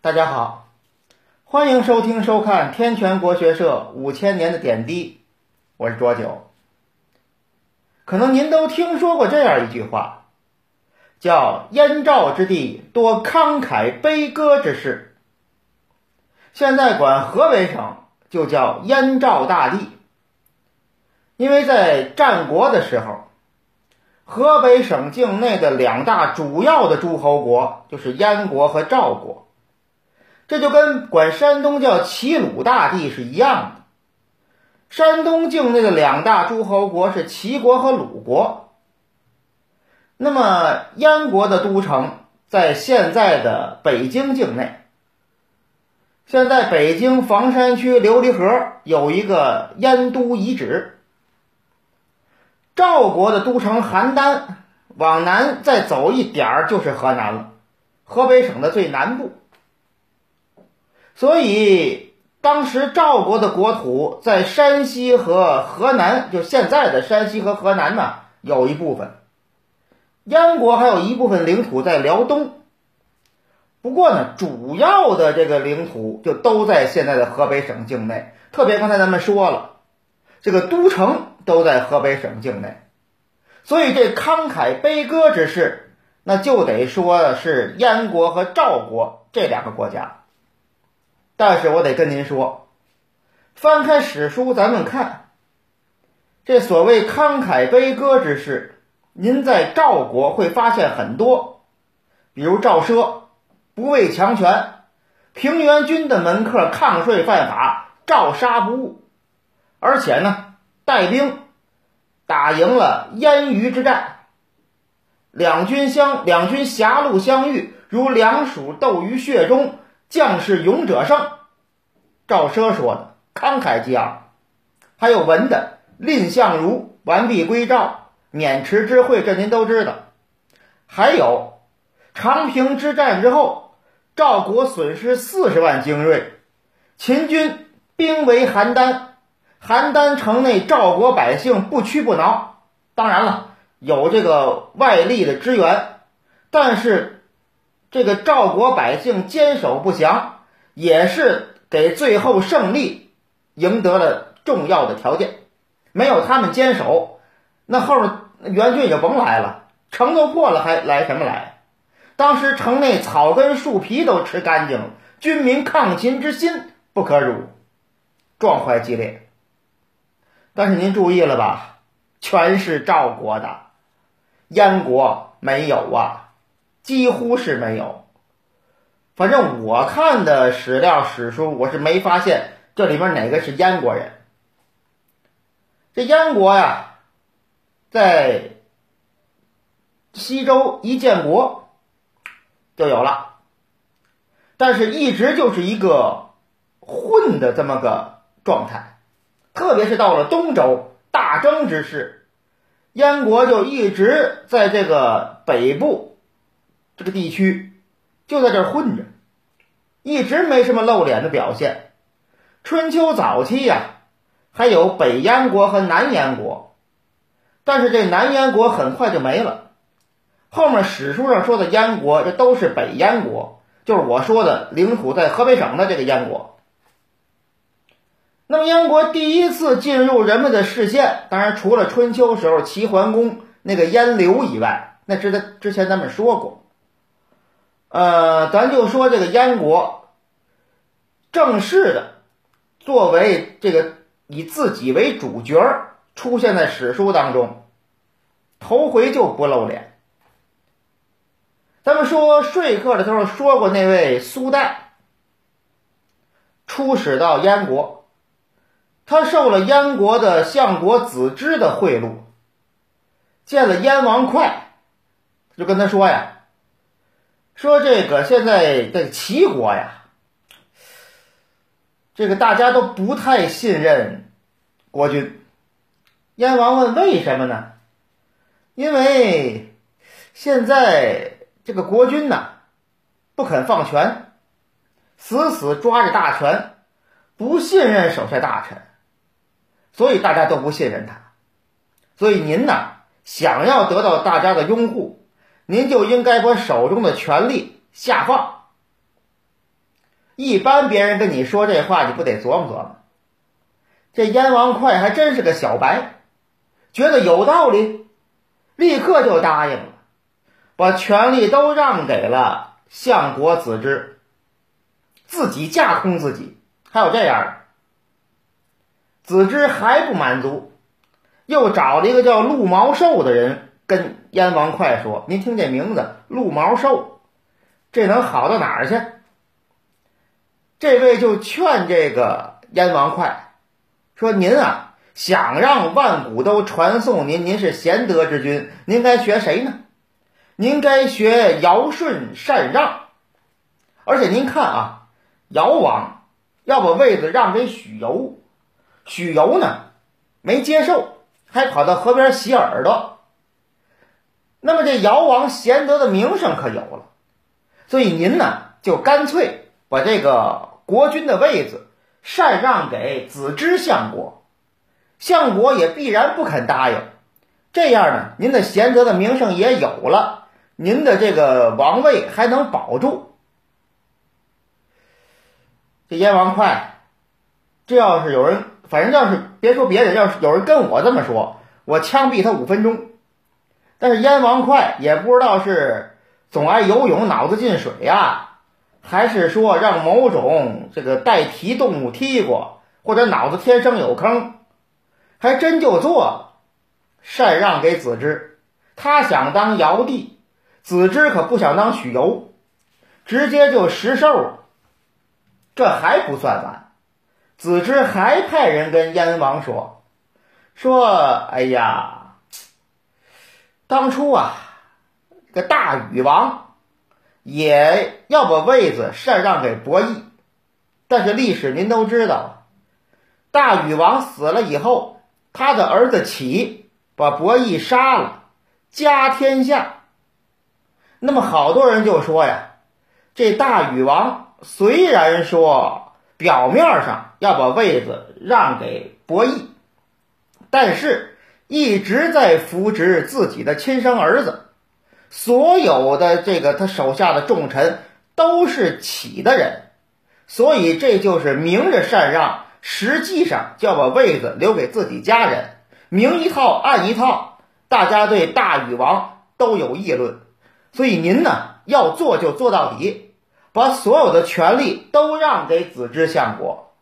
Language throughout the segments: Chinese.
大家好，欢迎收听收看天泉国学社五千年的点滴，我是卓九。可能您都听说过这样一句话，叫“燕赵之地多慷慨悲歌之士”。现在管河北省就叫燕赵大地，因为在战国的时候，河北省境内的两大主要的诸侯国就是燕国和赵国。这就跟管山东叫齐鲁大地是一样的。山东境内的两大诸侯国是齐国和鲁国。那么燕国的都城在现在的北京境内。现在北京房山区琉璃河有一个燕都遗址。赵国的都城邯郸，往南再走一点儿就是河南了，河北省的最南部。所以，当时赵国的国土在山西和河南，就现在的山西和河南呢，有一部分；燕国还有一部分领土在辽东。不过呢，主要的这个领土就都在现在的河北省境内。特别刚才咱们说了，这个都城都在河北省境内，所以这慷慨悲歌之事，那就得说的是燕国和赵国这两个国家。但是我得跟您说，翻开史书，咱们看这所谓慷慨悲歌之事，您在赵国会发现很多，比如赵奢不畏强权，平原君的门客抗税犯法，照杀不误，而且呢带兵打赢了燕虞之战，两军相两军狭路相遇，如两鼠斗于血中。将士勇者胜，赵奢说的慷慨激昂，还有文的蔺相如完璧归赵，渑池之会，这您都知道。还有长平之战之后，赵国损失四十万精锐，秦军兵围邯郸，邯郸城内赵国百姓不屈不挠。当然了，有这个外力的支援，但是。这个赵国百姓坚守不降，也是给最后胜利赢得了重要的条件。没有他们坚守，那后面援军就甭来了，城都破了，还来什么来？当时城内草根树皮都吃干净了，军民抗秦之心不可辱，壮怀激烈。但是您注意了吧？全是赵国的，燕国没有啊。几乎是没有，反正我看的史料史书，我是没发现这里面哪个是燕国人。这燕国呀，在西周一建国就有了，但是一直就是一个混的这么个状态，特别是到了东周大征之势，燕国就一直在这个北部。这个地区就在这儿混着，一直没什么露脸的表现。春秋早期呀，还有北燕国和南燕国，但是这南燕国很快就没了。后面史书上说的燕国，这都是北燕国，就是我说的领土在河北省的这个燕国。那么燕国第一次进入人们的视线，当然除了春秋时候齐桓公那个燕刘以外，那之的之前咱们说过。呃，咱就说这个燕国正式的作为这个以自己为主角出现在史书当中，头回就不露脸。咱们说说客的时候说过，那位苏代出使到燕国，他受了燕国的相国子之的贿赂，见了燕王哙，就跟他说呀。说这个现在这齐国呀，这个大家都不太信任国君。燕王问为什么呢？因为现在这个国君呐不肯放权，死死抓着大权，不信任手下大臣，所以大家都不信任他。所以您呢，想要得到大家的拥护。您就应该把手中的权力下放。一般别人跟你说这话，你不得琢磨琢磨。这燕王哙还真是个小白，觉得有道理，立刻就答应了，把权力都让给了相国子之，自己架空自己。还有这样的，子之还不满足，又找了一个叫陆毛寿的人跟燕王哙说：“您听这名字，陆毛寿，这能好到哪儿去？”这位就劝这个燕王哙说：“您啊，想让万古都传颂您，您是贤德之君，您该学谁呢？您该学尧舜禅让。而且您看啊，尧王要把位子让给许由，许由呢没接受，还跑到河边洗耳朵。那么这尧王贤德的名声可有了，所以您呢就干脆把这个。”国君的位子禅让给子之相国，相国也必然不肯答应。这样呢，您的贤德的名声也有了，您的这个王位还能保住。这燕王哙，这要是有人，反正要是别说别人，要是有人跟我这么说，我枪毙他五分钟。但是燕王哙也不知道是总爱游泳，脑子进水呀。还是说让某种这个带蹄动物踢过，或者脑子天生有坑，还真就做了，禅让给子之。他想当尧帝，子之可不想当许由，直接就实授了。这还不算完，子之还派人跟燕王说：“说，哎呀，当初啊，这个大禹王。”也要把位子禅让给伯益，但是历史您都知道，大禹王死了以后，他的儿子启把伯益杀了，家天下。那么好多人就说呀，这大禹王虽然说表面上要把位子让给伯益，但是一直在扶植自己的亲生儿子。所有的这个他手下的重臣都是启的人，所以这就是明着禅让，实际上就要把位子留给自己家人，明一套暗一套，大家对大禹王都有议论，所以您呢要做就做到底，把所有的权力都让给子之相国，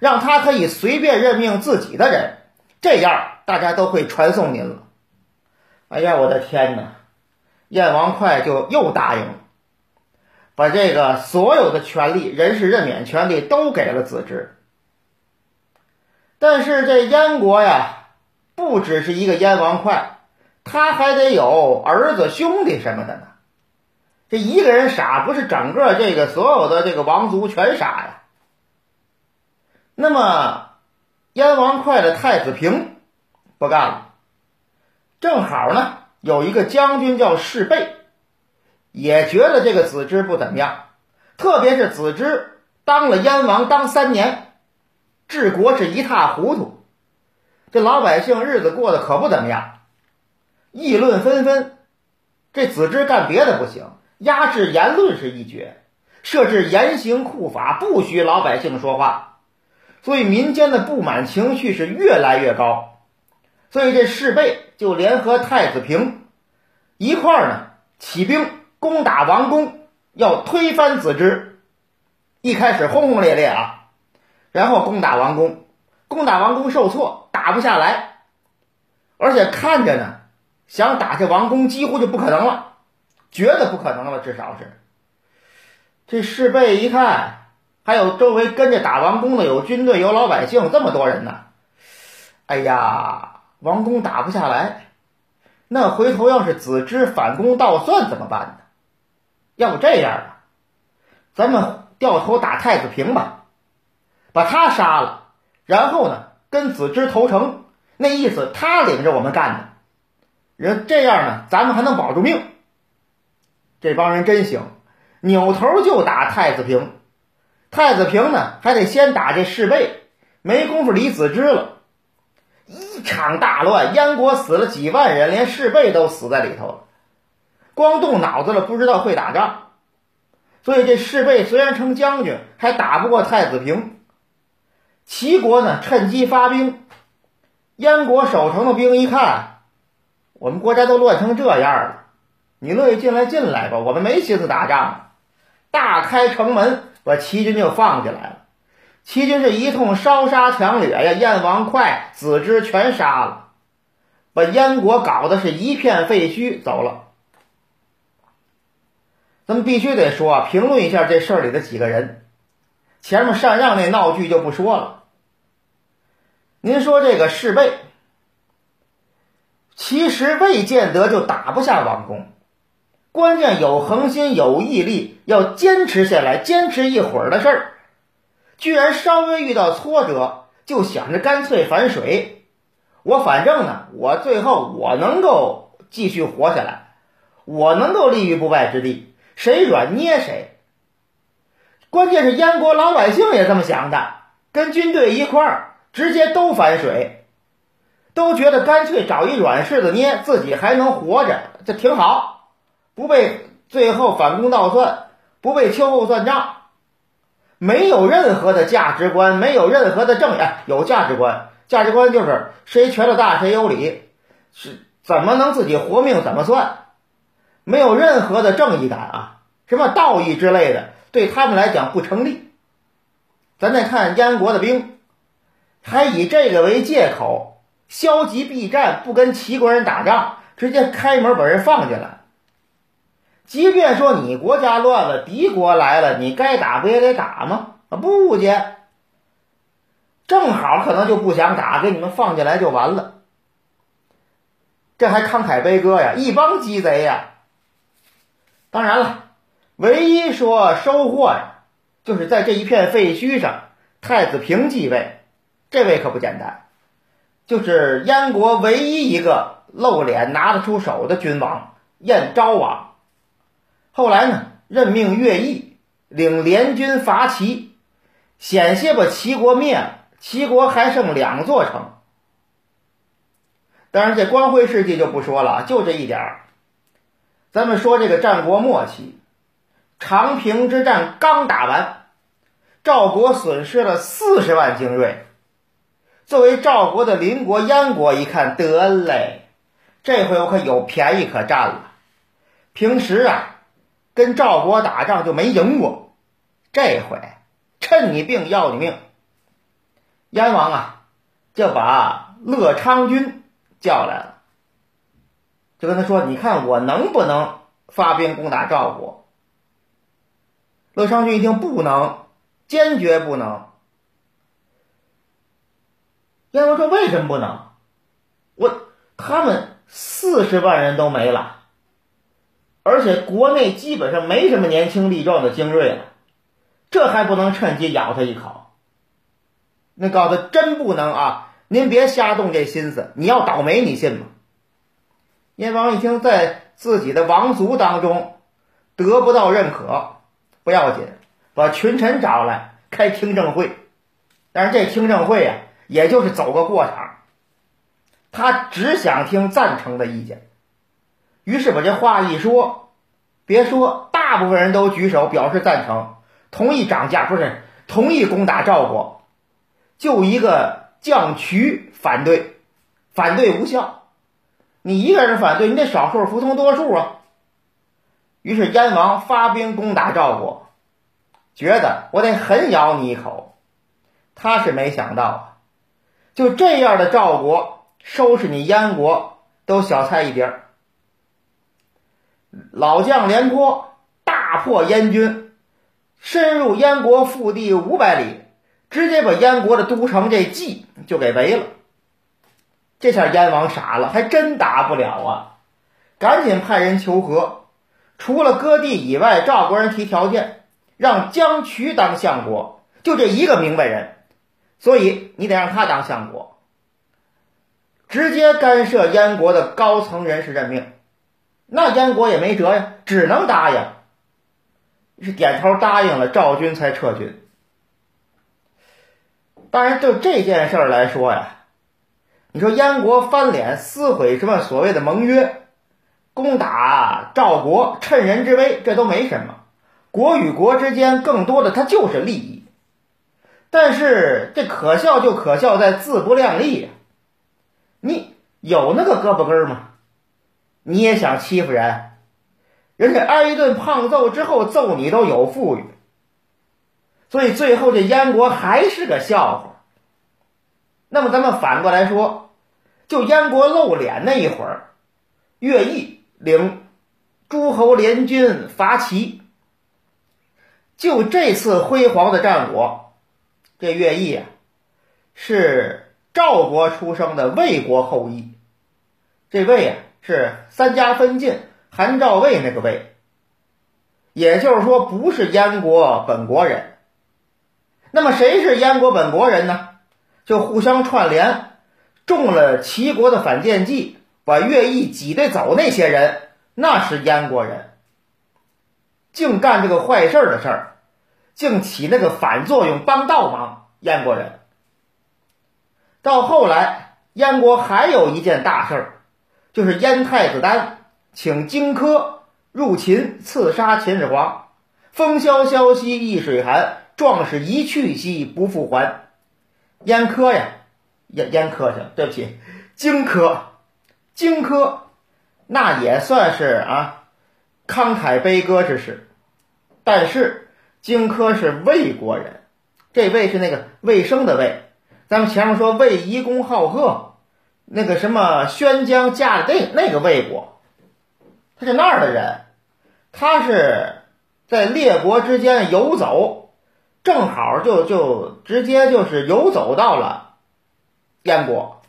让他可以随便任命自己的人，这样大家都会传颂您了。哎呀，我的天哪！燕王哙就又答应了，把这个所有的权利、人事任免权利都给了子之。但是这燕国呀，不只是一个燕王哙，他还得有儿子、兄弟什么的呢。这一个人傻，不是整个这个所有的这个王族全傻呀。那么，燕王哙的太子平不干了，正好呢。有一个将军叫士备，也觉得这个子之不怎么样，特别是子之当了燕王当三年，治国是一塌糊涂，这老百姓日子过得可不怎么样，议论纷纷。这子之干别的不行，压制言论是一绝，设置严刑酷法，不许老百姓说话，所以民间的不满情绪是越来越高。所以这士备就联合太子平一块儿呢，起兵攻打王宫，要推翻子之。一开始轰轰烈烈啊，然后攻打王宫，攻打王宫受挫，打不下来，而且看着呢，想打这王宫几乎就不可能了，觉得不可能了，至少是。这士备一看，还有周围跟着打王宫的有军队有老百姓这么多人呢，哎呀！王宫打不下来，那回头要是子之反攻倒算怎么办呢？要不这样吧，咱们掉头打太子平吧，把他杀了，然后呢跟子之投诚，那意思他领着我们干的，人这样呢，咱们还能保住命。这帮人真行，扭头就打太子平，太子平呢还得先打这侍卫，没工夫理子之了。一场大乱，燕国死了几万人，连士备都死在里头了。光动脑子了，不知道会打仗。所以。这士贝虽然称将军，还打不过太子平。齐国呢，趁机发兵。燕国守城的兵一看，我们国家都乱成这样了，你乐意进来进来吧，我们没心思打仗。大开城门，把齐军就放进来了。齐军是一通烧杀抢掠呀，燕王哙、子之全杀了，把燕国搞得是一片废墟，走了。咱们必须得说，评论一下这事儿里的几个人。前面禅让那闹剧就不说了。您说这个士贝，其实未见得就打不下王公，关键有恒心、有毅力，要坚持下来，坚持一会儿的事儿。居然稍微遇到挫折，就想着干脆反水。我反正呢，我最后我能够继续活下来，我能够立于不败之地，谁软捏谁。关键是燕国老百姓也这么想的，跟军队一块儿直接都反水，都觉得干脆找一软柿子捏，自己还能活着，这挺好，不被最后反攻倒算，不被秋后算账。没有任何的价值观，没有任何的正义，有价值观，价值观就是谁权力大谁有理，是怎么能自己活命怎么算，没有任何的正义感啊，什么道义之类的，对他们来讲不成立。咱再看燕国的兵，还以这个为借口，消极避战，不跟齐国人打仗，直接开门把人放进来。即便说你国家乱了，敌国来了，你该打不也得打吗？啊，不接，正好可能就不想打，给你们放进来就完了。这还慷慨悲歌呀，一帮鸡贼呀！当然了，唯一说收获呀，就是在这一片废墟上，太子平继位，这位可不简单，就是燕国唯一一个露脸拿得出手的君王燕昭王。后来呢，任命乐毅领联军伐齐，险些把齐国灭了。齐国还剩两座城。当然，这光辉事迹就不说了，就这一点儿。咱们说这个战国末期，长平之战刚打完，赵国损失了四十万精锐。作为赵国的邻国燕国一看，得嘞，这回我可有便宜可占了。平时啊。跟赵国打仗就没赢过，这回趁你病要你命。燕王啊，就把乐昌君叫来了，就跟他说：“你看我能不能发兵攻打赵国？”乐昌君一听不能，坚决不能。燕王说：“为什么不能？我他们四十万人都没了。”而且国内基本上没什么年轻力壮的精锐了，这还不能趁机咬他一口？那告诉他真不能啊！您别瞎动这心思，你要倒霉，你信吗？燕王一听，在自己的王族当中得不到认可不要紧，把群臣找来开听证会。但是这听证会啊，也就是走个过场，他只想听赞成的意见。于是把这话一说，别说，大部分人都举手表示赞成，同意涨价，不是同意攻打赵国，就一个将渠反对，反对无效。你一个人反对，你得少数服从多数啊。于是燕王发兵攻打赵国，觉得我得狠咬你一口。他是没想到，就这样的赵国收拾你燕国都小菜一碟儿。老将廉颇大破燕军，深入燕国腹地五百里，直接把燕国的都城这蓟就给围了。这下燕王傻了，还真打不了啊！赶紧派人求和，除了割地以外，赵国人提条件，让姜渠当相国，就这一个明白人，所以你得让他当相国，直接干涉燕国的高层人事任命。那燕国也没辙呀，只能答应。是点头答应了，赵军才撤军。当然，就这件事儿来说呀，你说燕国翻脸撕毁什么所谓的盟约，攻打赵国，趁人之危，这都没什么。国与国之间更多的它就是利益。但是这可笑就可笑在自不量力呀！你有那个胳膊根儿吗？你也想欺负人？人家挨一顿胖揍之后揍你都有富裕，所以最后这燕国还是个笑话。那么咱们反过来说，就燕国露脸那一会儿，乐毅领诸侯联军伐齐，就这次辉煌的战果。这乐毅啊，是赵国出生的魏国后裔。这魏啊，是三家分晋，韩赵魏那个魏。也就是说，不是燕国本国人。那么谁是燕国本国人呢？就互相串联，中了齐国的反间计，把乐毅挤兑走那些人，那是燕国人。净干这个坏事的事儿。竟起那个反作用，帮倒忙。燕国人到后来，燕国还有一件大事儿，就是燕太子丹请荆轲入秦刺杀秦始皇。风萧萧兮易水寒，壮士一去兮不复还。燕科呀，燕燕科去了，对不起，荆轲，荆轲那也算是啊慷慨悲歌之士，但是。荆轲是魏国人，这魏是那个魏生的魏。咱们前面说魏夷公好贺，那个什么宣江嫁的那那个魏国，他是那儿的人。他是在列国之间游走，正好就就直接就是游走到了燕国，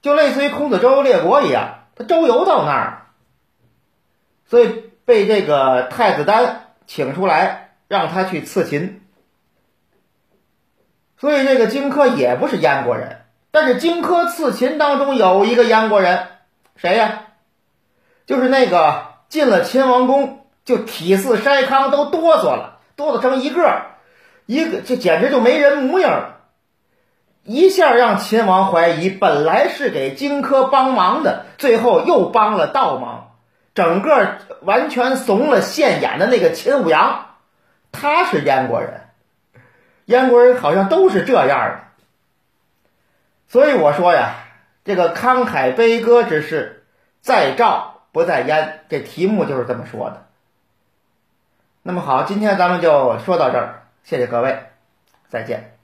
就类似于孔子周游列国一样，他周游到那儿，所以被这个太子丹请出来。让他去刺秦，所以这个荆轲也不是燕国人，但是荆轲刺秦当中有一个燕国人，谁呀？就是那个进了秦王宫就体似筛糠，都哆嗦了，哆嗦成一个，一个就简直就没人模样了，一下让秦王怀疑，本来是给荆轲帮忙的，最后又帮了倒忙，整个完全怂了现眼的那个秦舞阳。他是燕国人，燕国人好像都是这样的，所以我说呀，这个慷慨悲歌之事，在赵不在燕，这题目就是这么说的。那么好，今天咱们就说到这儿，谢谢各位，再见。